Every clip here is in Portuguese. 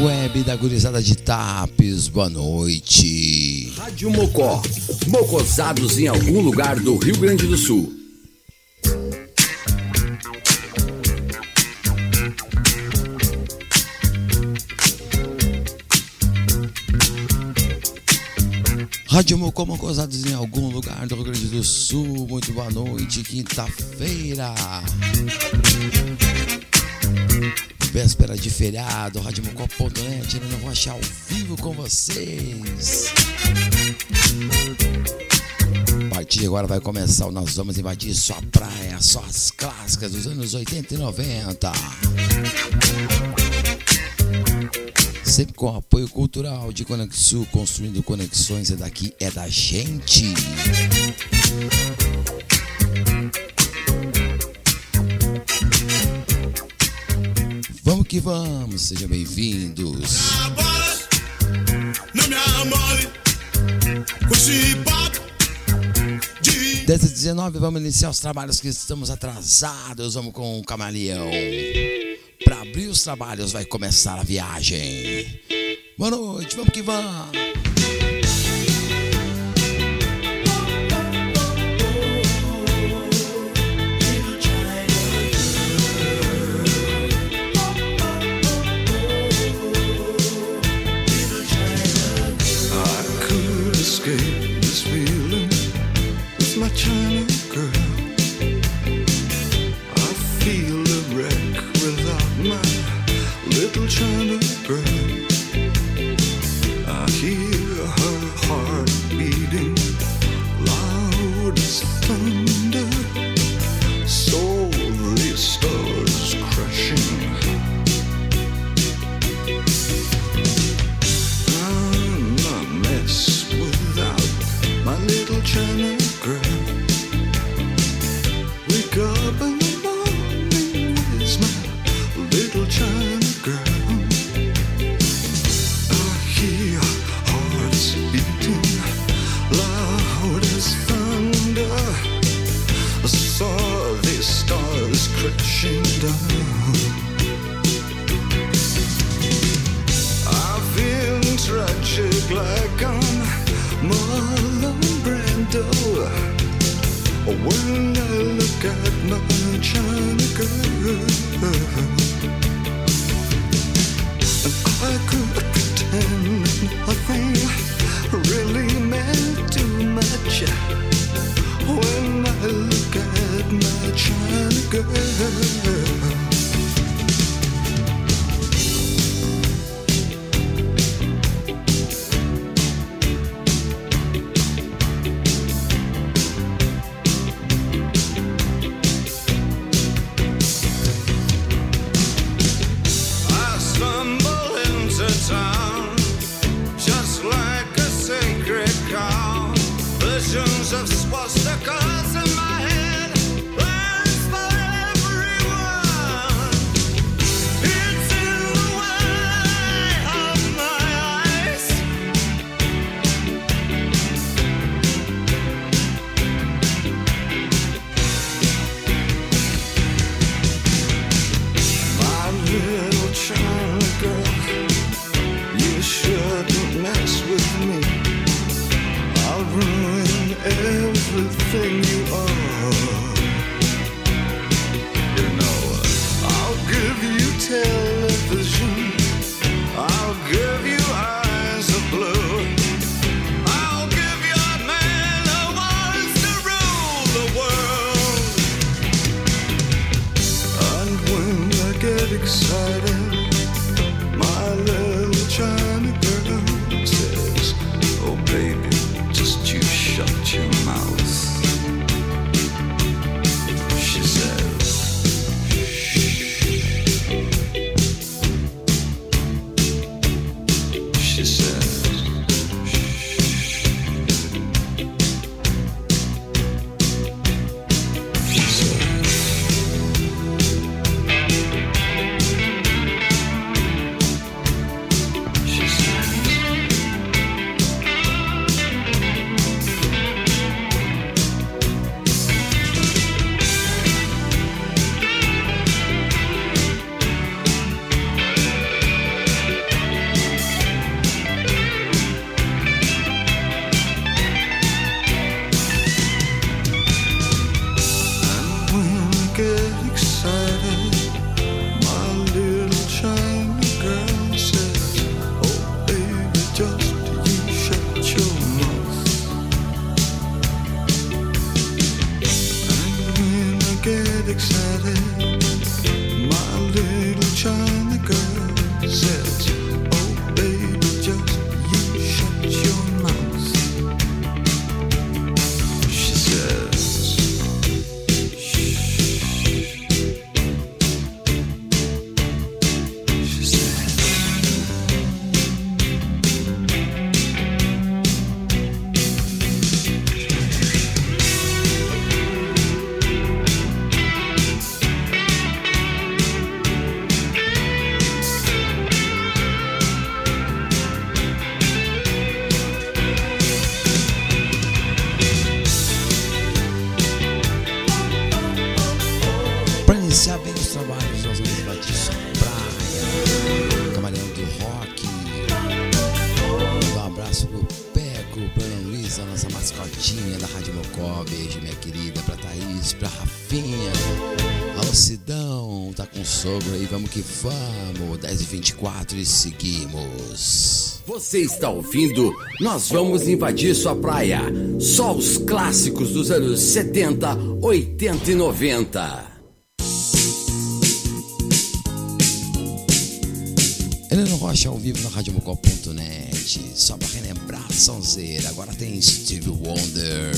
Web da Gurizada de Tapes, boa noite. Rádio Mocó, mocosados em algum lugar do Rio Grande do Sul. Rádio Mocó, mocosados em algum lugar do Rio Grande do Sul, muito boa noite, quinta-feira véspera de feriado, radiomocó.net, eu vou achar ao vivo com vocês. A partir de agora vai começar o Nós Vamos Invadir Sua Praia, só as clássicas dos anos 80 e 90. Sempre com apoio cultural de Conexul, construindo conexões, é daqui, é da gente. Vamos que vamos, sejam bem-vindos. Desde 19 vamos iniciar os trabalhos que estamos atrasados. Vamos com o camaleão. Para abrir os trabalhos vai começar a viagem. Boa noite, vamos que vamos. got my I could pretend nothing really meant too much when I look at my China girl. Vamos, 10 e 24 e seguimos. Você está ouvindo? Nós vamos invadir sua praia. Só os clássicos dos anos 70, 80 e 90. Helena Rocha ao vivo na radiomocó.net. Só para relembrar, Sonzeira. Agora tem Steve Wonder.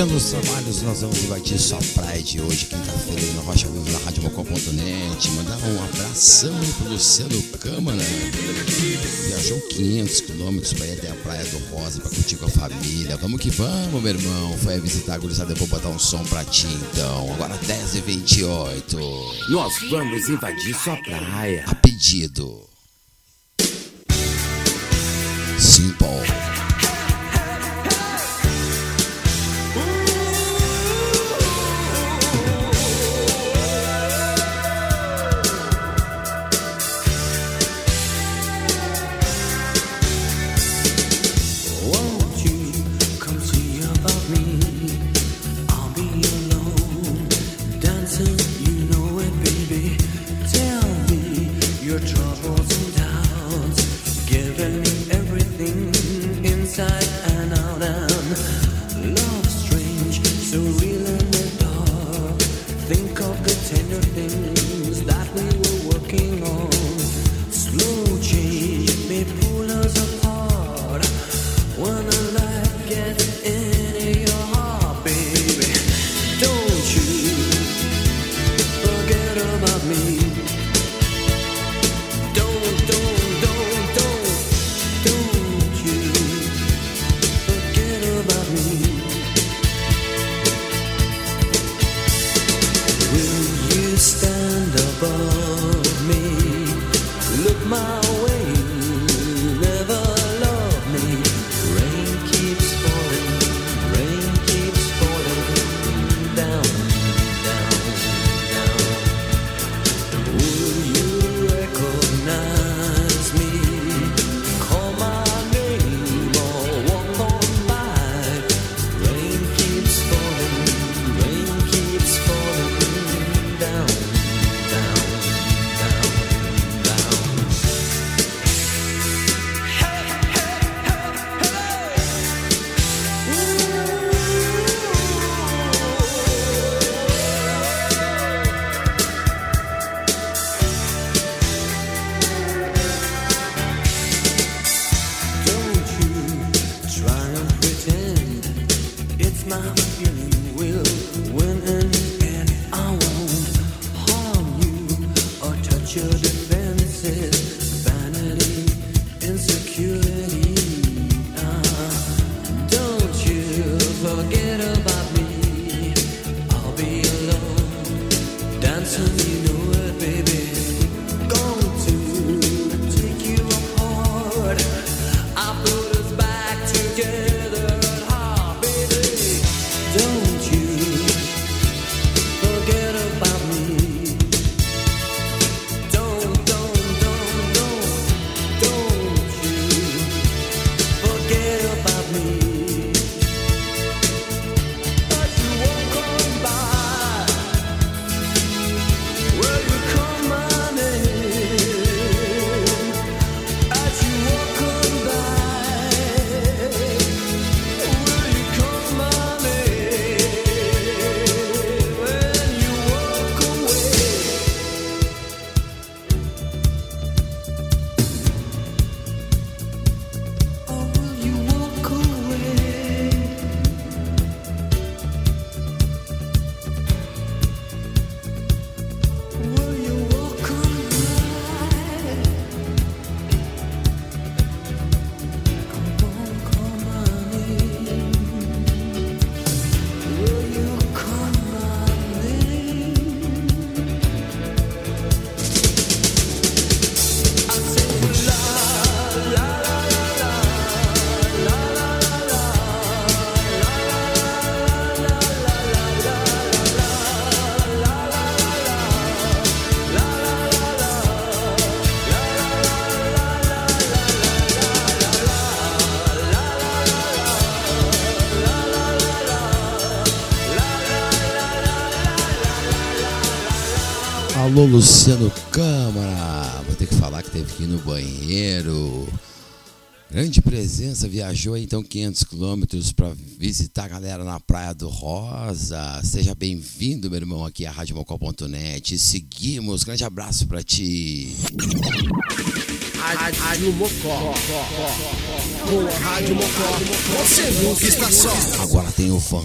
Iniciando os trabalhos, nós vamos invadir sua praia de hoje, quinta-feira, no Rocha Vivo, na Rádio Mocó.net. Mandar um abração aí pro Luciano Câmara. Viajou 500 quilômetros para ir até a Praia do Rosa para curtir com a família. Vamos que vamos, meu irmão. Foi visitar a gurizada, eu vou botar um som pra ti então. Agora 10h28. Nós vamos invadir sua praia. A pedido. Simple. aqui no banheiro. Grande presença, viajou então 500 quilômetros para visitar a galera na Praia do Rosa. Seja bem-vindo, meu irmão, aqui à RadioMocó.net. Seguimos, grande abraço para ti. Rádio Mocó. Com Rádio Mocó, você nunca está só. Agora tem o Van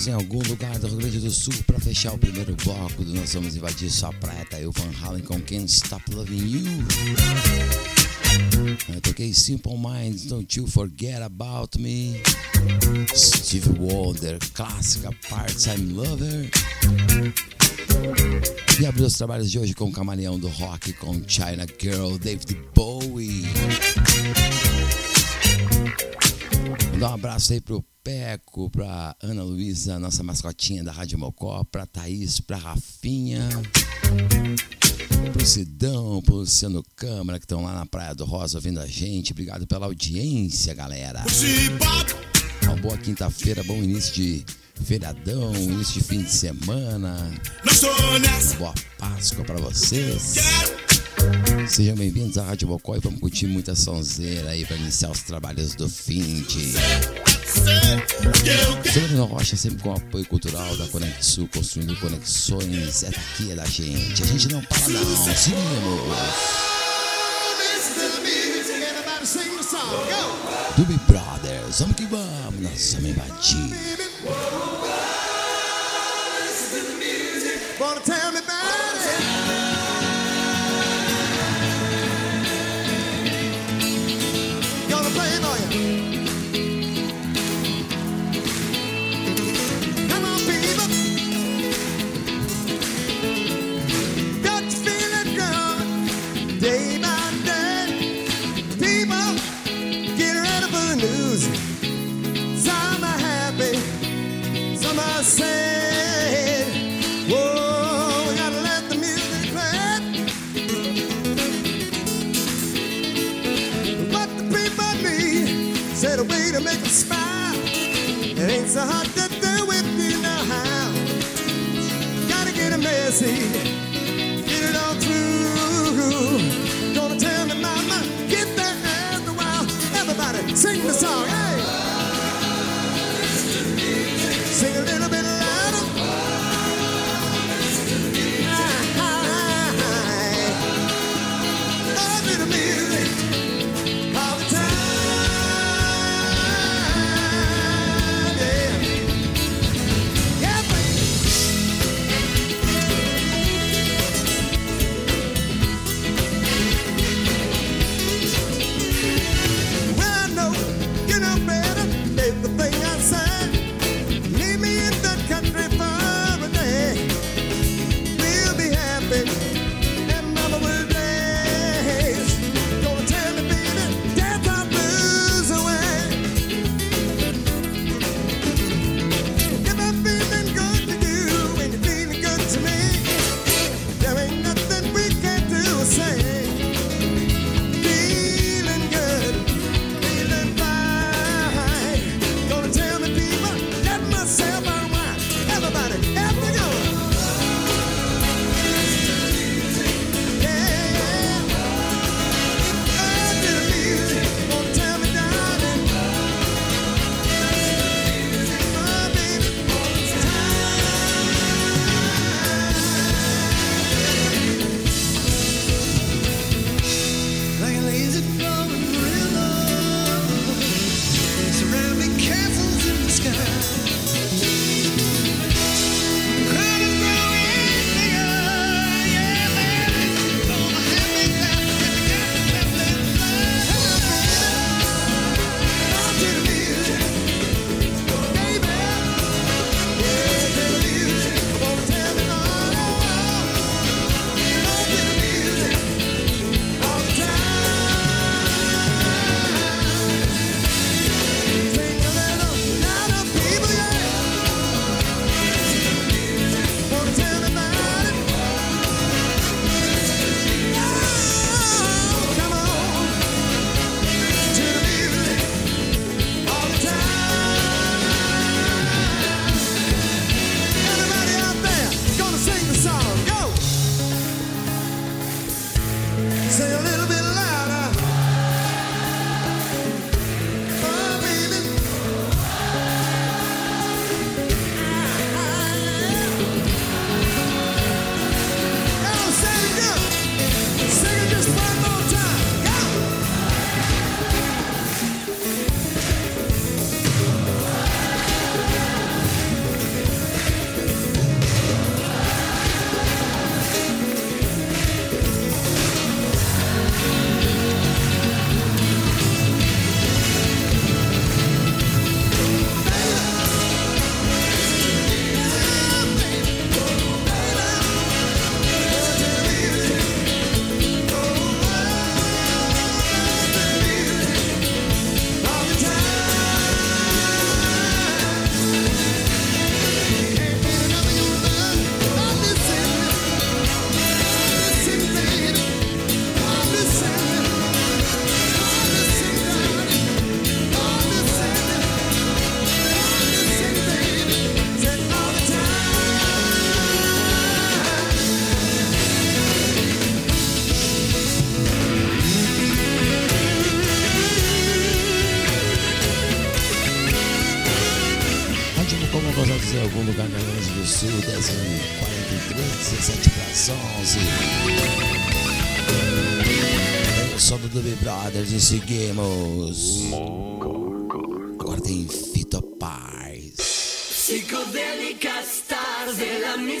Santos em algum lugar do Rio Grande do Sul para fechar o primeiro bloco do Nós Vamos Invadir Sua Praia. Tá eu, Van Halen com Can't Stop Loving You. Eu toquei Simple Minds, Don't You Forget About Me. Steve Wonder, clássica Part-Time Lover. E abriu os trabalhos de hoje com o Camaleão do Rock, com China Girl, David Bowie. Mandar um abraço aí pro Peco, para Ana Luísa, nossa mascotinha da Rádio Mocó, para Thaís, para Rafinha, para o Sidão, para o Luciano Câmara, que estão lá na Praia do Rosa ouvindo a gente. Obrigado pela audiência, galera. Uma boa quinta-feira, bom início de feriadão, início de fim de semana. Uma boa Páscoa para vocês. Sejam bem-vindos à Rádio Mocó e vamos curtir muita sonzeira aí para iniciar os trabalhos do fim de. Sônia Rocha sempre com apoio cultural da Conexu, construindo conexões. É Essa aqui é da gente. A gente não para não. Seguimos. Dubi Doobie Brothers, vamos que vamos, nós vamos invadir. Wanna tell me só do Big Brothers e seguimos. Agora fito a Paz.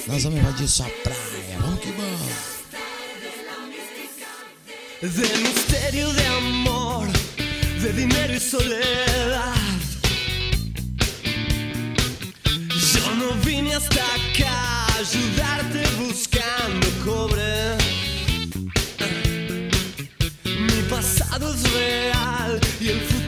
Nós vamos invadir sua praia. Vamos que vamos. De mistério de amor, de dinheiro e soledad. Yo não vim hasta acá ajudar-te buscando cobre. real y el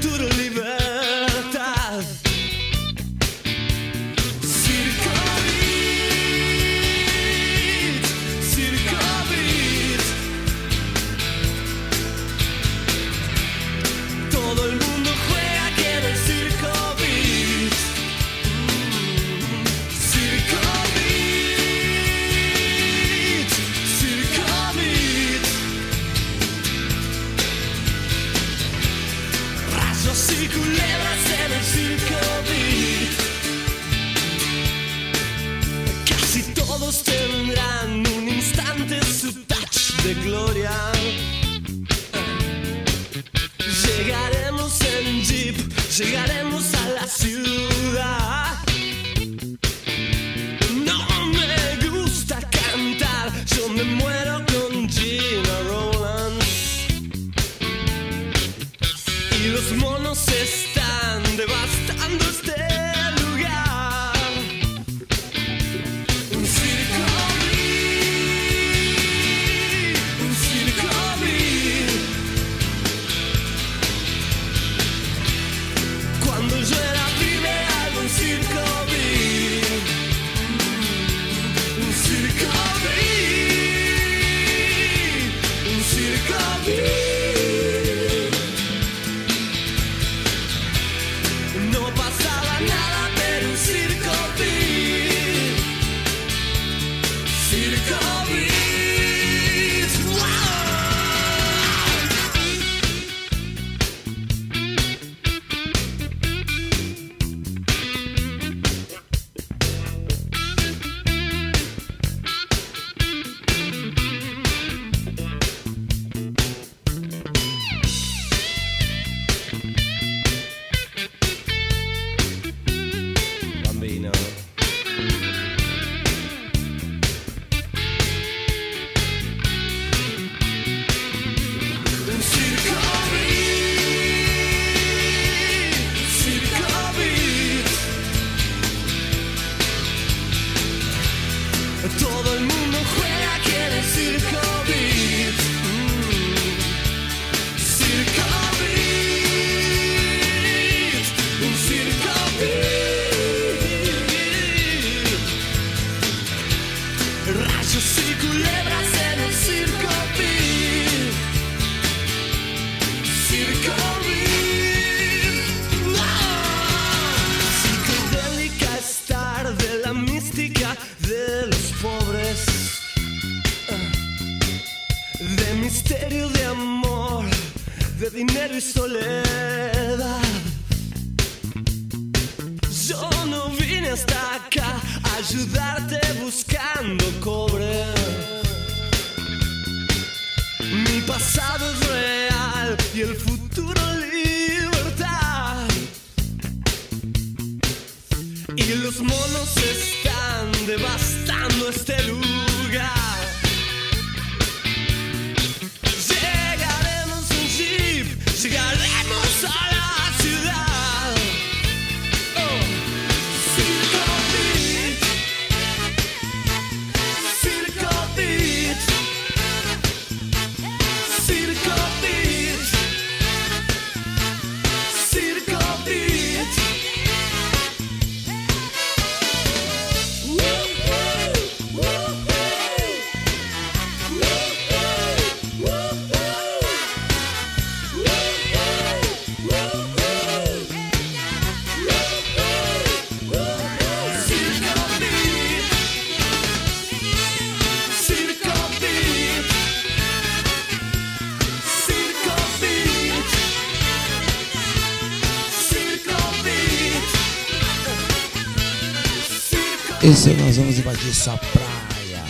Esse ano nós vamos invadir sua praia.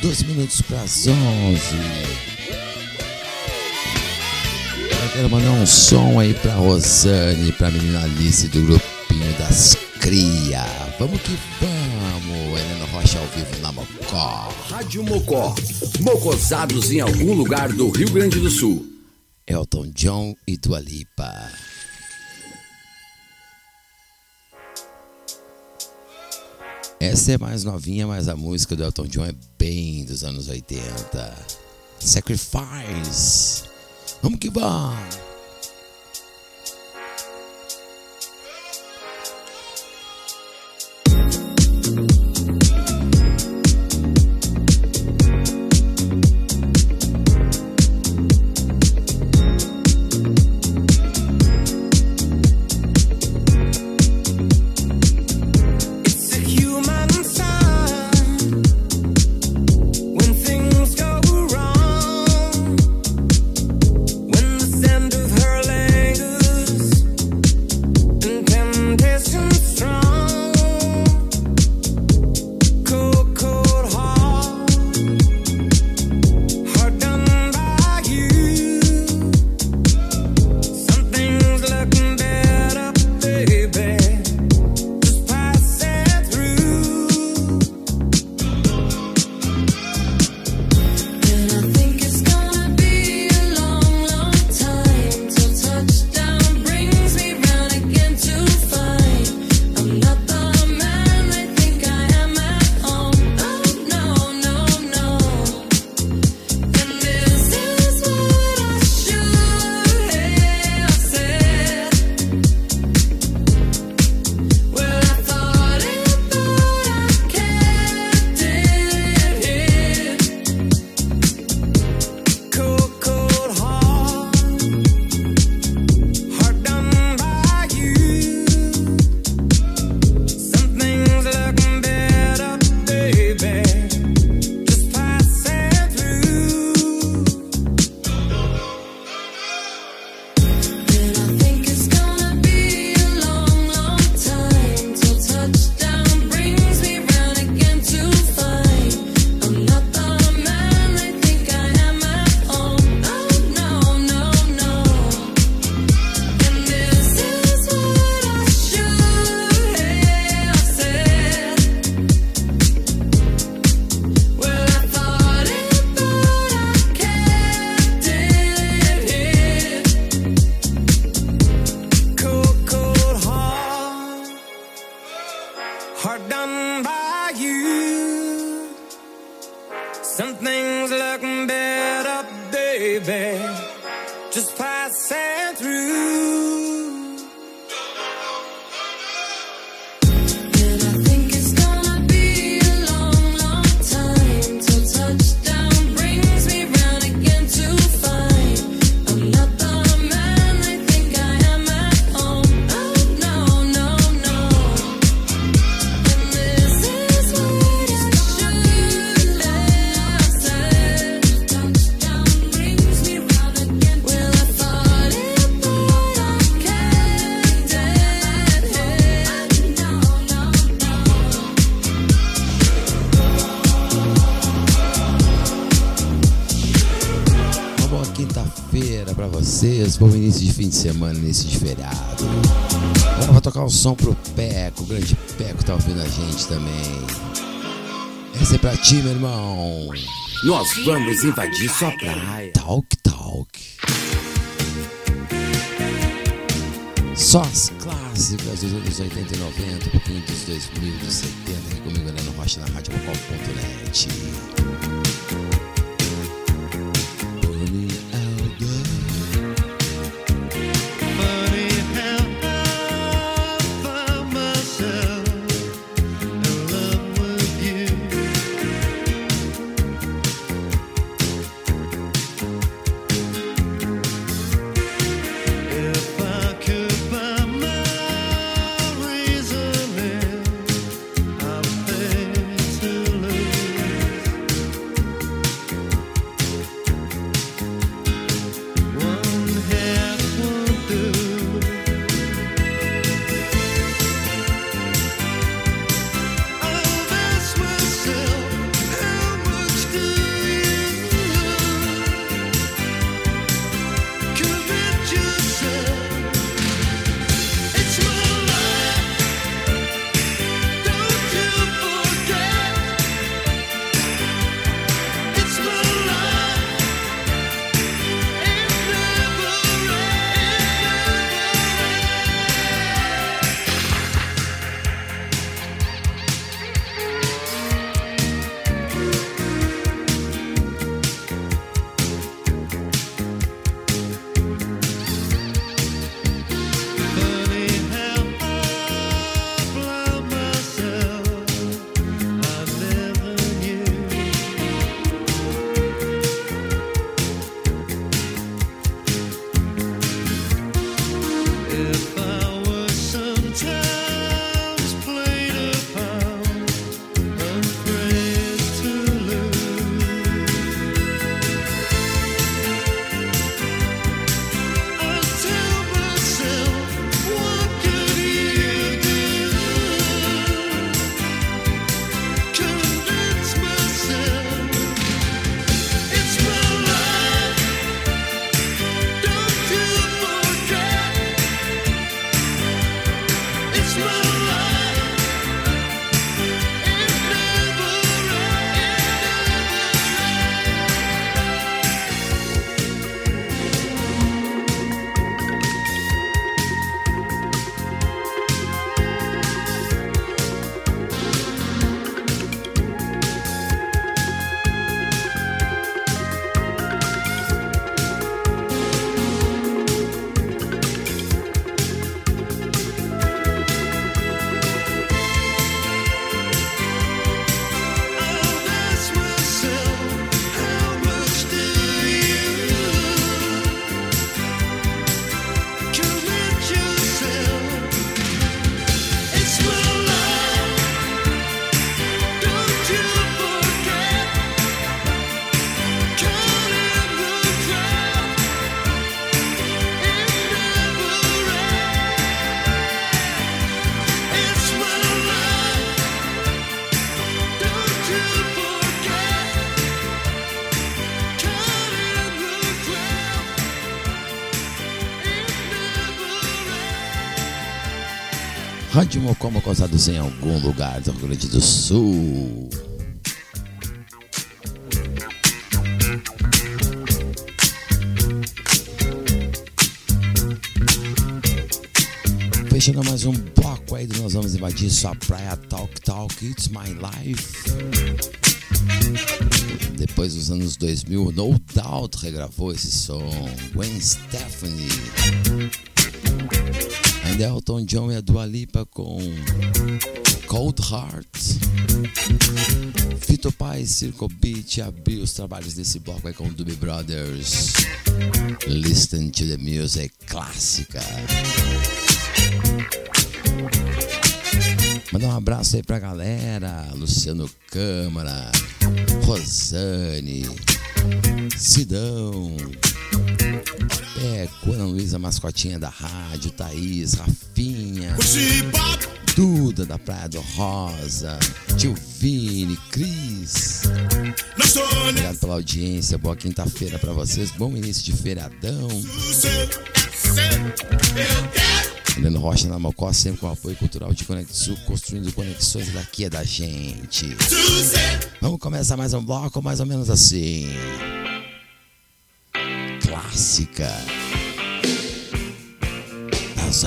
12 minutos para as 11. Eu quero mandar um som aí pra Rosane, pra menina Alice do grupinho das Cria. Vamos que vamos. Helena Rocha ao vivo na Mocó. Rádio Mocó. Mocosados em algum lugar do Rio Grande do Sul. Elton John e Dua Lipa. Essa é mais novinha, mas a música do Elton John é bem dos anos 80. Sacrifice. Vamos que vamos. Fim de semana, de feriado. Agora vou tocar um som pro Peco, o grande Peco tá ouvindo a gente também. Essa é pra ti, meu irmão. Nós vamos invadir sua praia. Talk Talk. Só as clássicas dos anos 80 e 90, um pouquinho dos 2000, dos 70, aqui comigo, Helena Rocha, na RádioMocó.net. Rádio Mocó Mocosados em algum lugar do Rio Grande do Sul. Fechando mais um bloco aí, nós vamos invadir sua praia Talk Talk, It's My Life. Depois dos anos 2000, No Doubt regravou esse som. Gwen Stefani. Elton John e a Dua Lipa com Cold Heart. Fito Paz, Circo Beat abriu os trabalhos desse bloco aí com o Doobie Brothers. Listen to the music clássica. Mandar um abraço aí pra galera. Luciano Câmara, Rosane, Sidão, Peco, Ana Luísa Mascotinha da rádio, Thaís, Rafinha, Duda da Praia do Rosa, Tio Vini, Cris. Obrigado pela audiência, boa quinta-feira pra vocês, bom início de feriadão. Heleno Rocha na Mocó, sempre com apoio cultural de Conexul, construindo conexões daqui é da gente. Vamos começar mais um bloco, mais ou menos assim. Clássica. Nós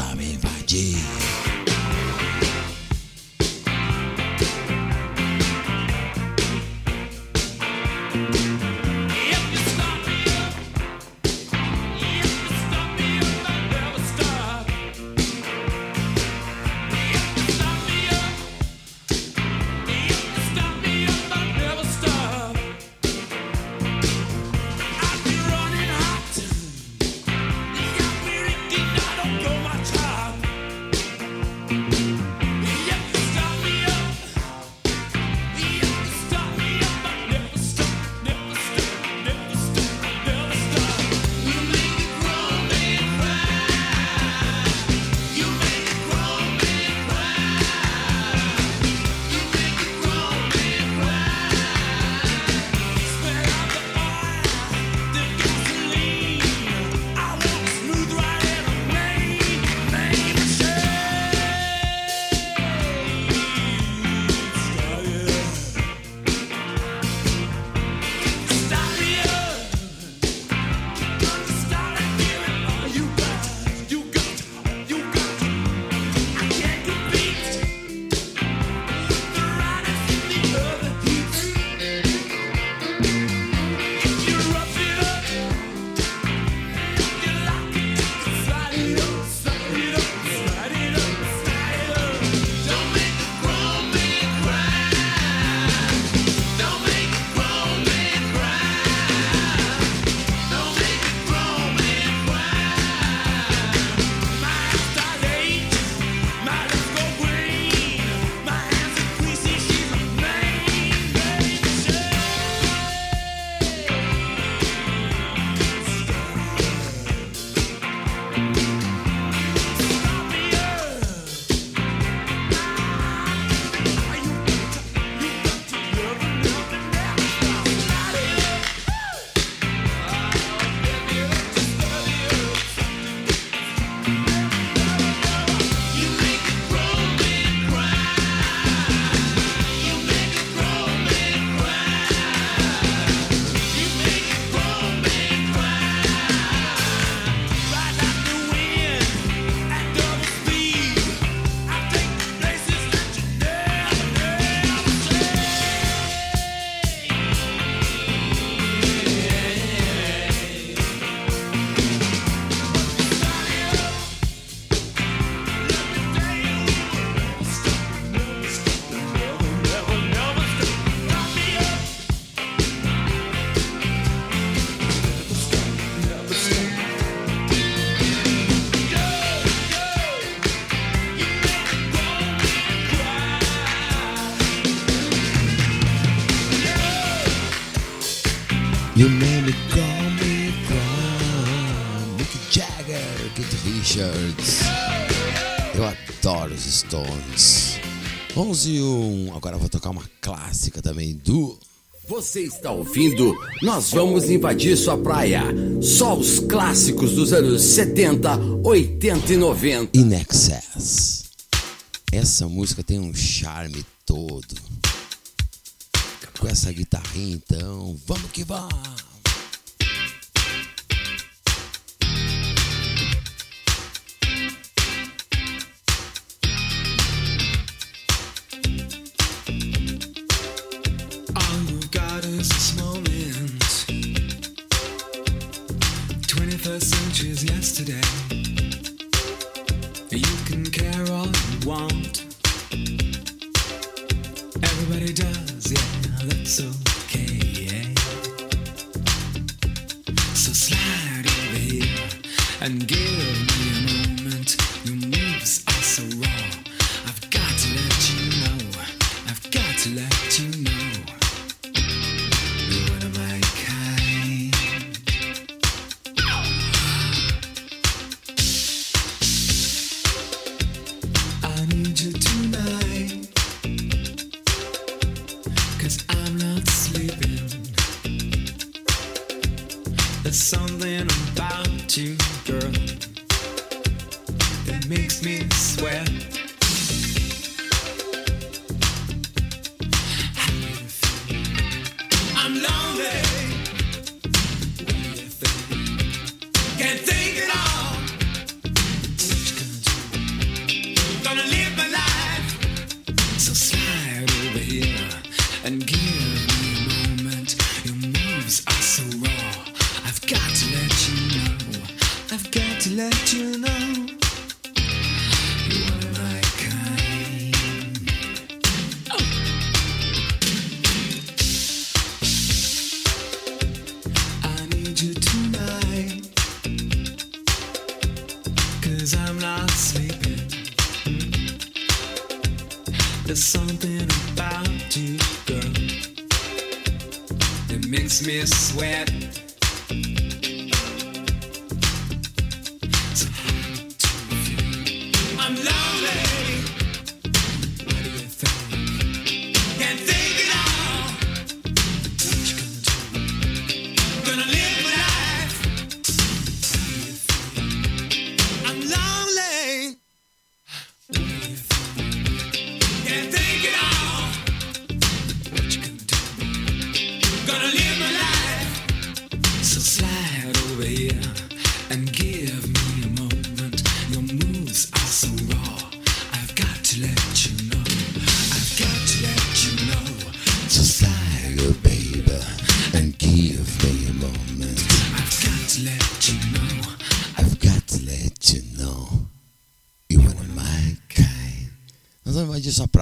11 Agora vou tocar uma clássica também do. Você está ouvindo? Nós vamos invadir sua praia. Só os clássicos dos anos 70, 80 e 90. In Excess. Essa música tem um charme todo. Com essa guitarrinha, então, vamos que vamos! so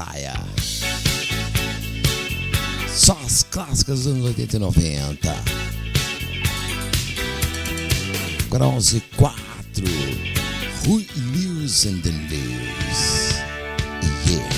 Praia. Só as clássicas dos anos 80 e 90. Agora quatro. 4. Rui Lewis and the News. Yeah.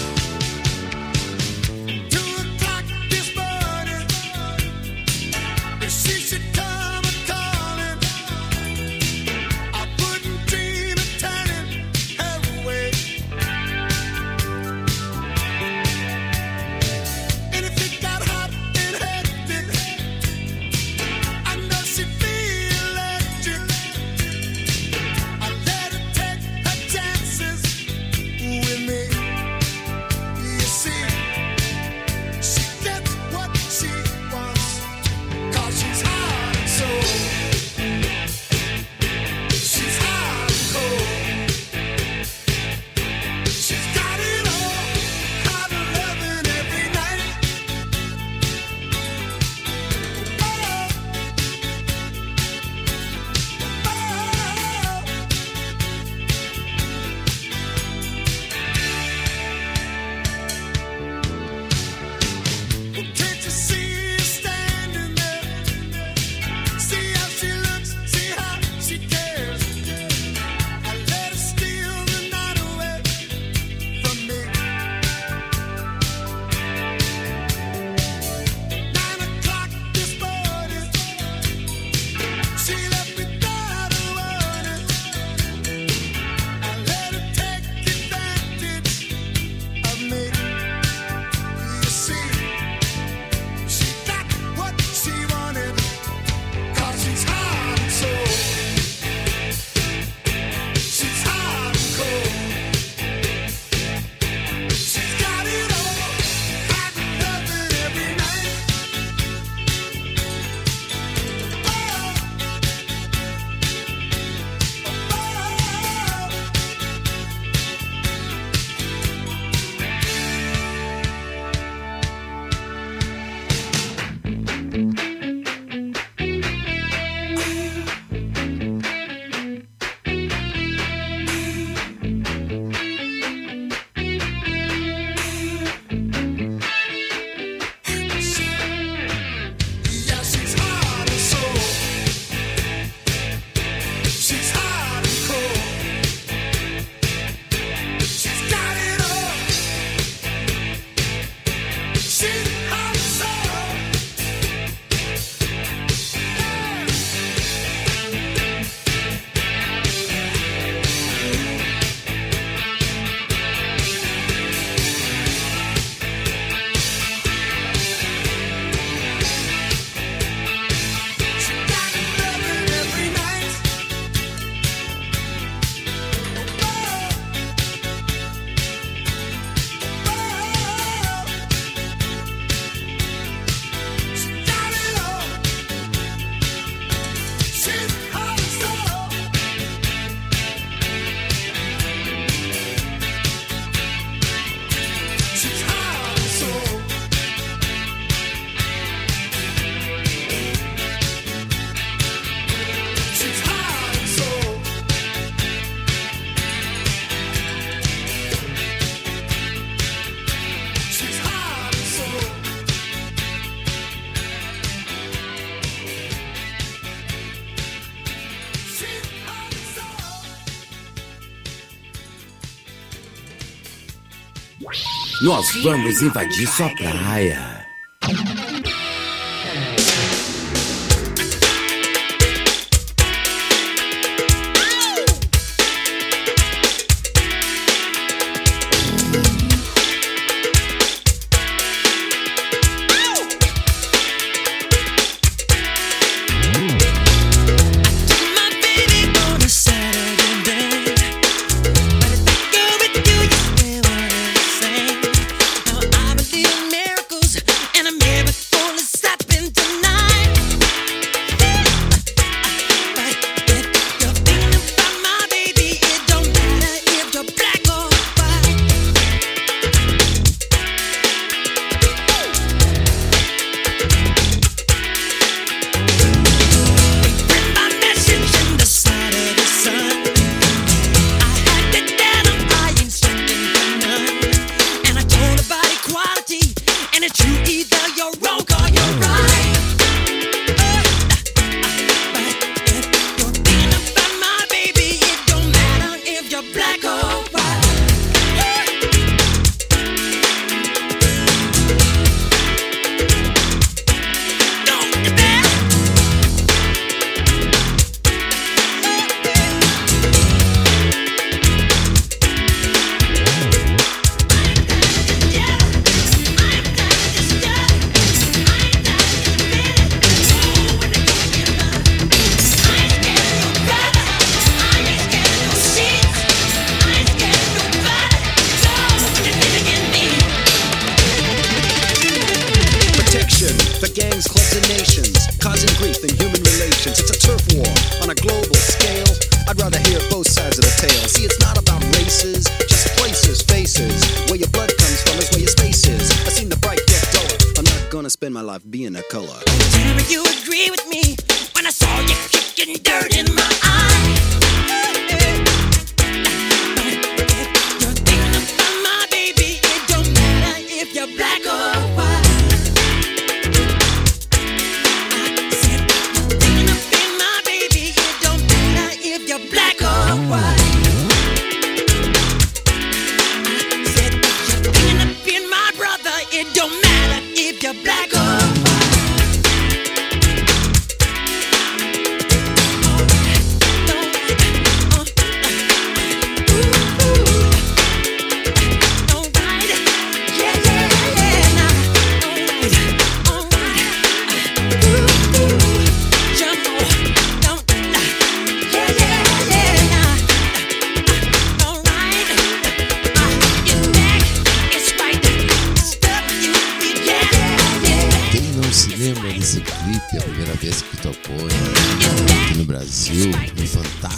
Nós vamos invadir sua praia.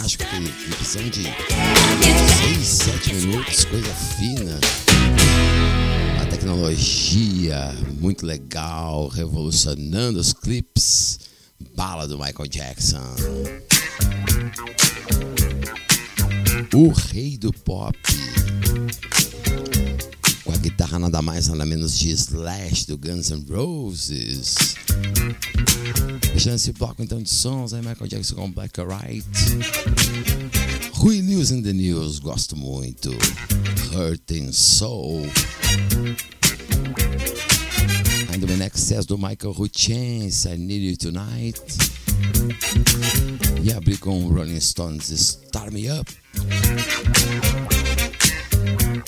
Fantástico aquele clipezão de 6, 7 minutos, coisa fina. A tecnologia muito legal, revolucionando os clipes. Bala do Michael Jackson. O rei do pop guitarra nada mais nada menos de Slash do Guns N' Roses. Fechando esse bloco então de sons aí, Michael Jackson com Black White. Rui Lewis in the News, gosto muito. Hurting Soul. Ainda In Excess do Michael Hutchence, I Need You Tonight. E abri com Rolling Stones, Start Me Up.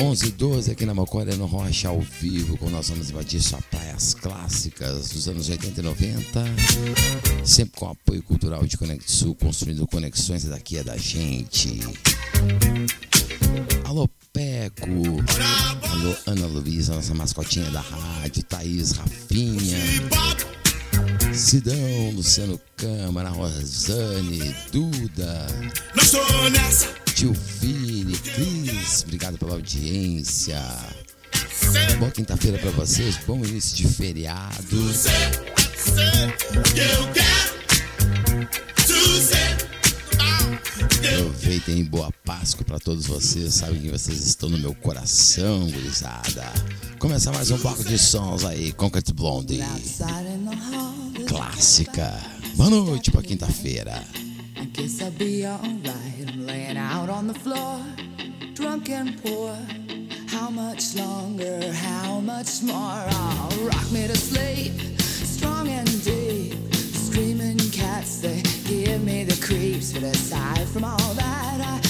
11 e 12 aqui na Mocória no Rocha ao vivo, com nós vamos invadir só praias clássicas dos anos 80 e 90, sempre com apoio cultural de Conect Sul, construindo conexões daqui é da gente. Alô Peco, alô Ana Luísa, nossa mascotinha da rádio, Thaís, Rafinha, Sidão, Luciano Câmara, Rosane, Duda, Não estou nessa. Vini, Cris, obrigado pela audiência. Boa quinta-feira pra vocês, bom início de feriado. Aproveitem boa Páscoa pra todos vocês, sabem que vocês estão no meu coração, gurizada. Começa mais um bloco de sons aí, Concrete Blonde. Clássica. Boa noite pra quinta-feira. I guess I'll be alright. I'm laying out on the floor, drunk and poor. How much longer? How much more? I'll rock me to sleep, strong and deep. Screaming cats, they give me the creeps. But aside from all that, I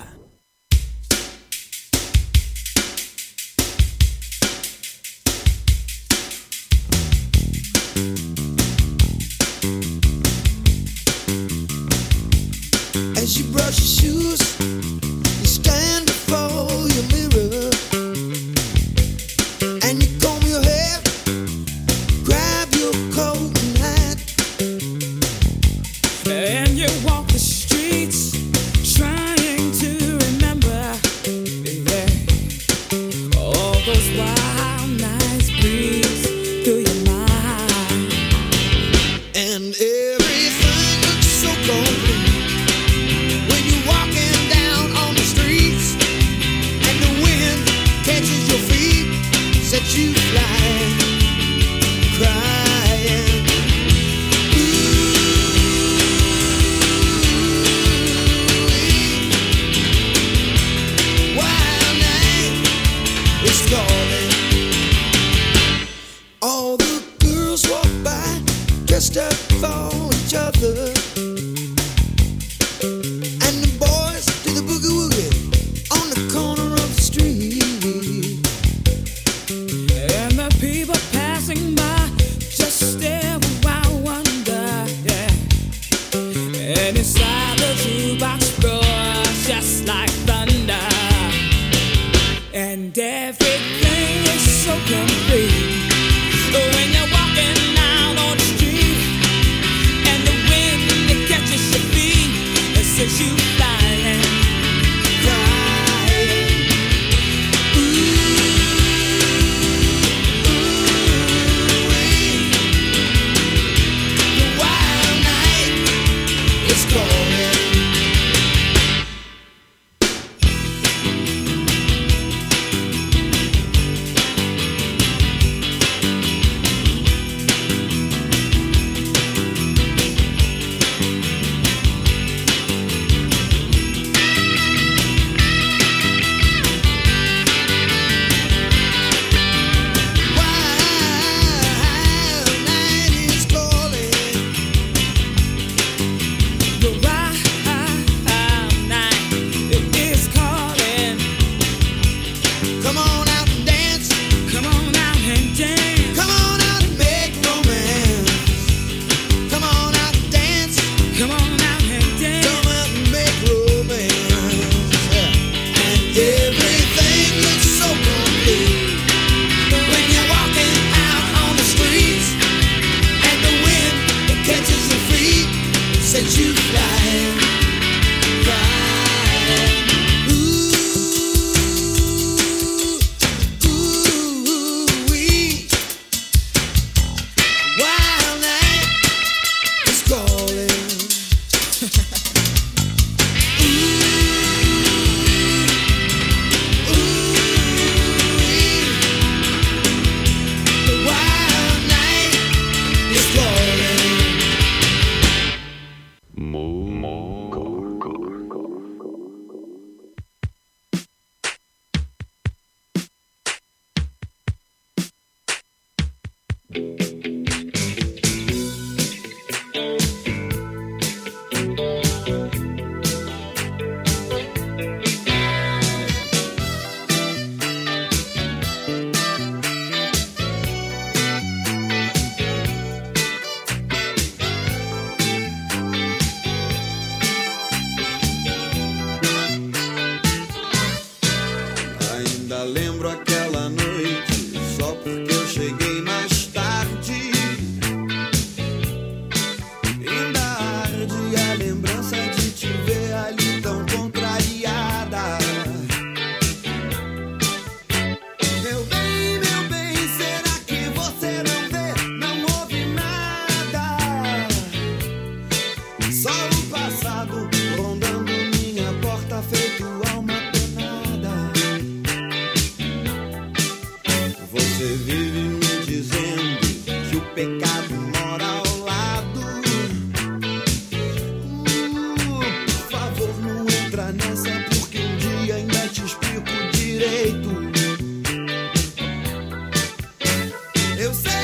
Eu sei.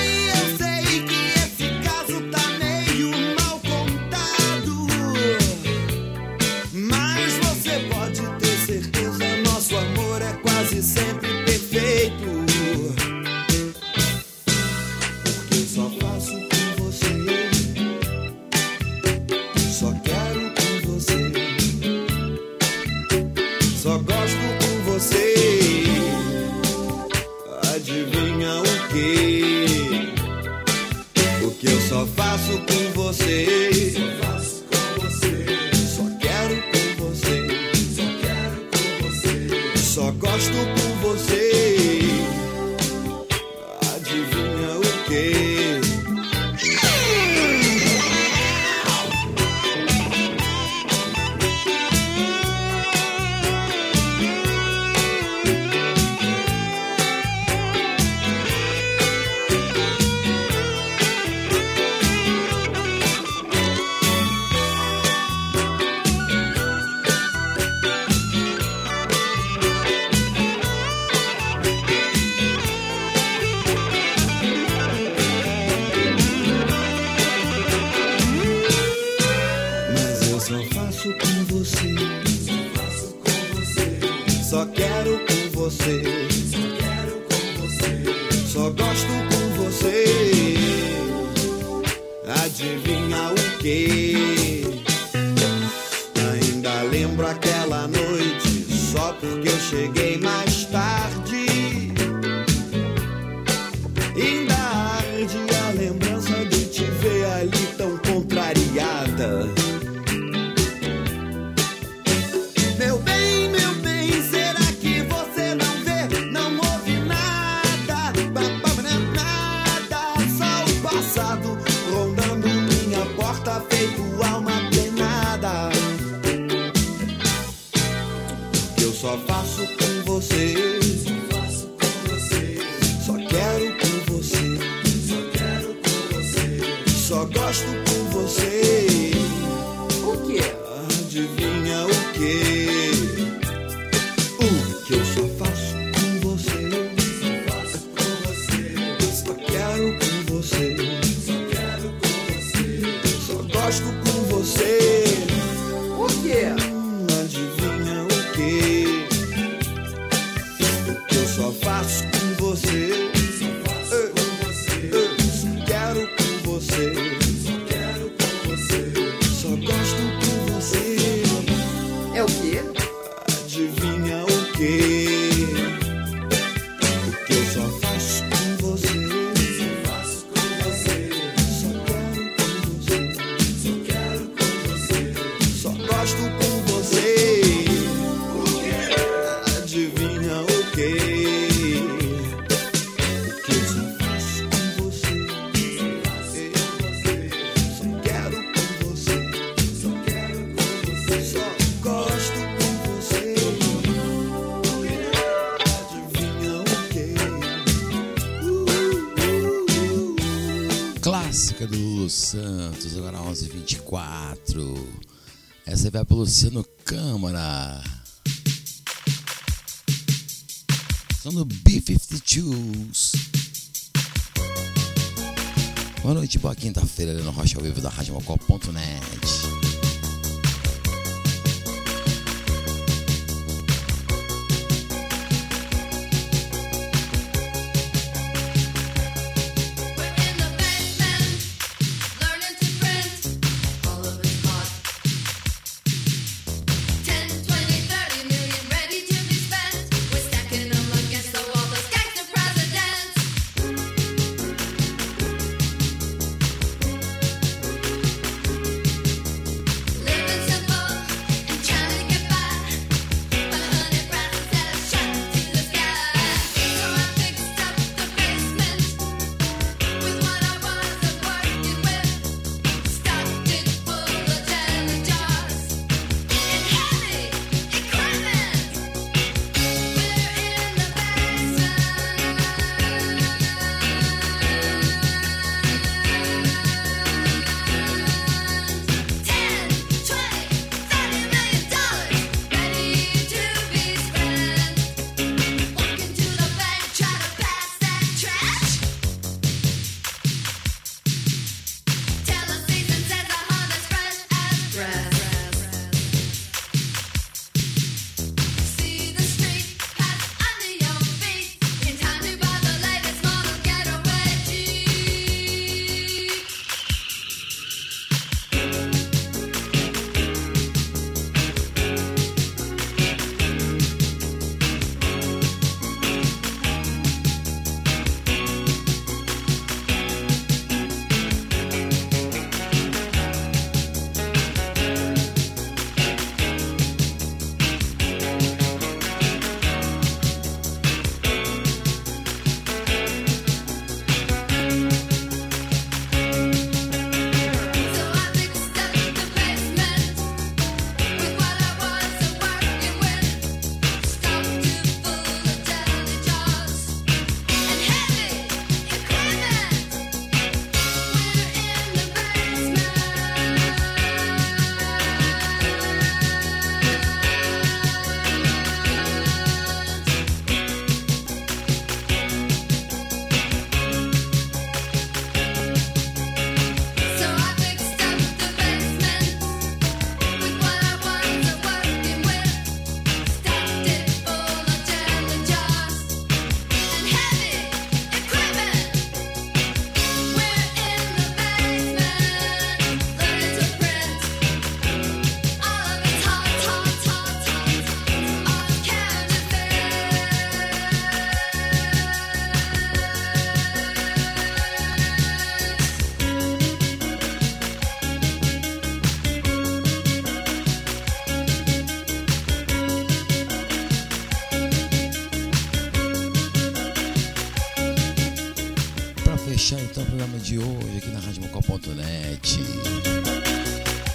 só gosto por você. O quê? Adivinha o quê? Luciano Câmara. São do B-52s. Boa noite, boa quinta-feira no Rocha Vivo da Rádio Mocó.net.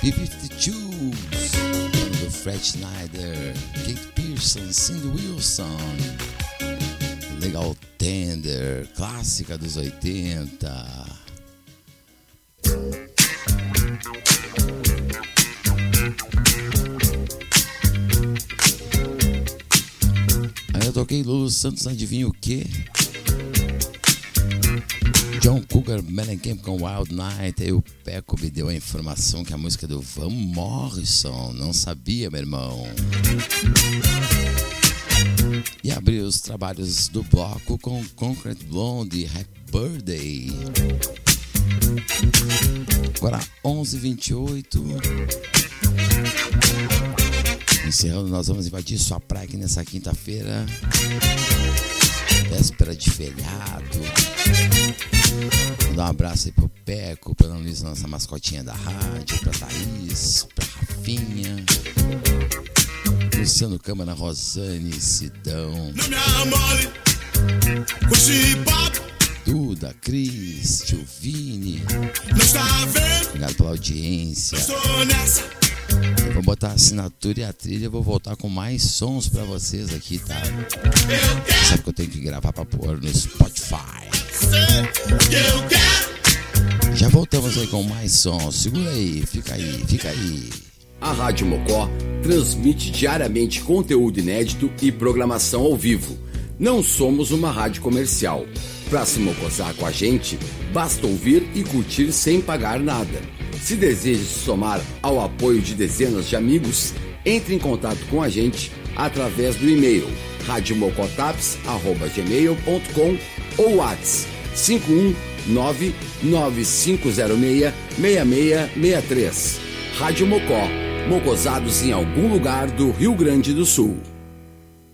B-52s, do Fred Schneider, Kate Pearson, Cindy Wilson, Legal Tender, clássica dos 80. Aí eu toquei Lulu Santos, adivinha o quê? John Cougar Mellencamp com Wild Night. Aí o Peco me deu a informação que a música é do Van Morrison. Não sabia, meu irmão. E abriu os trabalhos do bloco com Concrete Blonde, Happy Birthday. Agora 11h28. Encerrando, nós vamos invadir sua praia aqui nessa quinta-feira. Véspera de feriado. Mandar um abraço aí pro Peco, pra Ana Luísa, nossa mascotinha da rádio, pra Thaís, pra Rafinha, Luciano Câmara, Rosane, Sidão, Duda, Cris, Tio Vini. Obrigado pela audiência. Eu vou botar a assinatura e a trilha, eu vou voltar com mais sons pra vocês aqui, tá? Sabe que eu tenho que gravar pra pôr no Spotify. Já voltamos aí com mais sons. Segura aí, fica aí, fica aí. A Rádio Mocó transmite diariamente conteúdo inédito e programação ao vivo. Não somos uma rádio comercial. Para se mocosar com a gente, basta ouvir e curtir sem pagar nada. Se deseja se somar ao apoio de dezenas de amigos, entre em contato com a gente através do e-mail radiomocotaps.gmail.com ou WhatsApp 51995066663. Rádio Mocó, mocosados em algum lugar do Rio Grande do Sul.